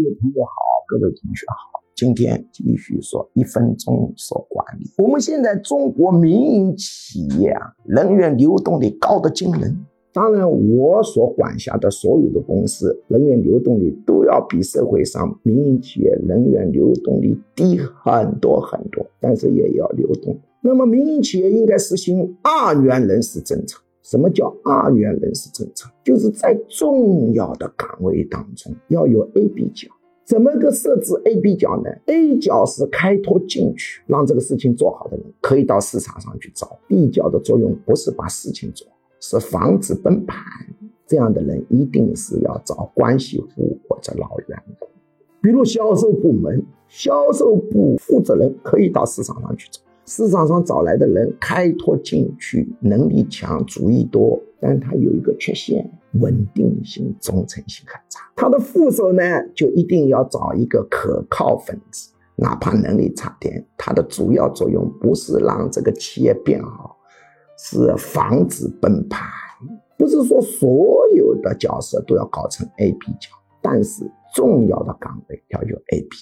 各位朋友好，各位同学好，今天继续说一分钟说管理。我们现在中国民营企业啊，人员流动率高得惊人。当然，我所管辖的所有的公司人员流动率都要比社会上民营企业人员流动率低很多很多，但是也要流动。那么，民营企业应该实行二元人事政策。什么叫二元人事政策？就是在重要的岗位当中要有 A、B 角。怎么个设置 A、B 角呢？A 角是开拓进取，让这个事情做好的人可以到市场上去找。B 角的作用不是把事情做好，是防止崩盘。这样的人一定是要找关系户或者老员工，比如销售部门，销售部负责人可以到市场上去找。市场上找来的人开拓进取，能力强，主意多，但他有一个缺陷，稳定性、忠诚性很差。他的副手呢，就一定要找一个可靠分子，哪怕能力差点，他的主要作用不是让这个企业变好，是防止崩盘。不是说所有的角色都要搞成 A、B 角，但是重要的岗位要有 A、B。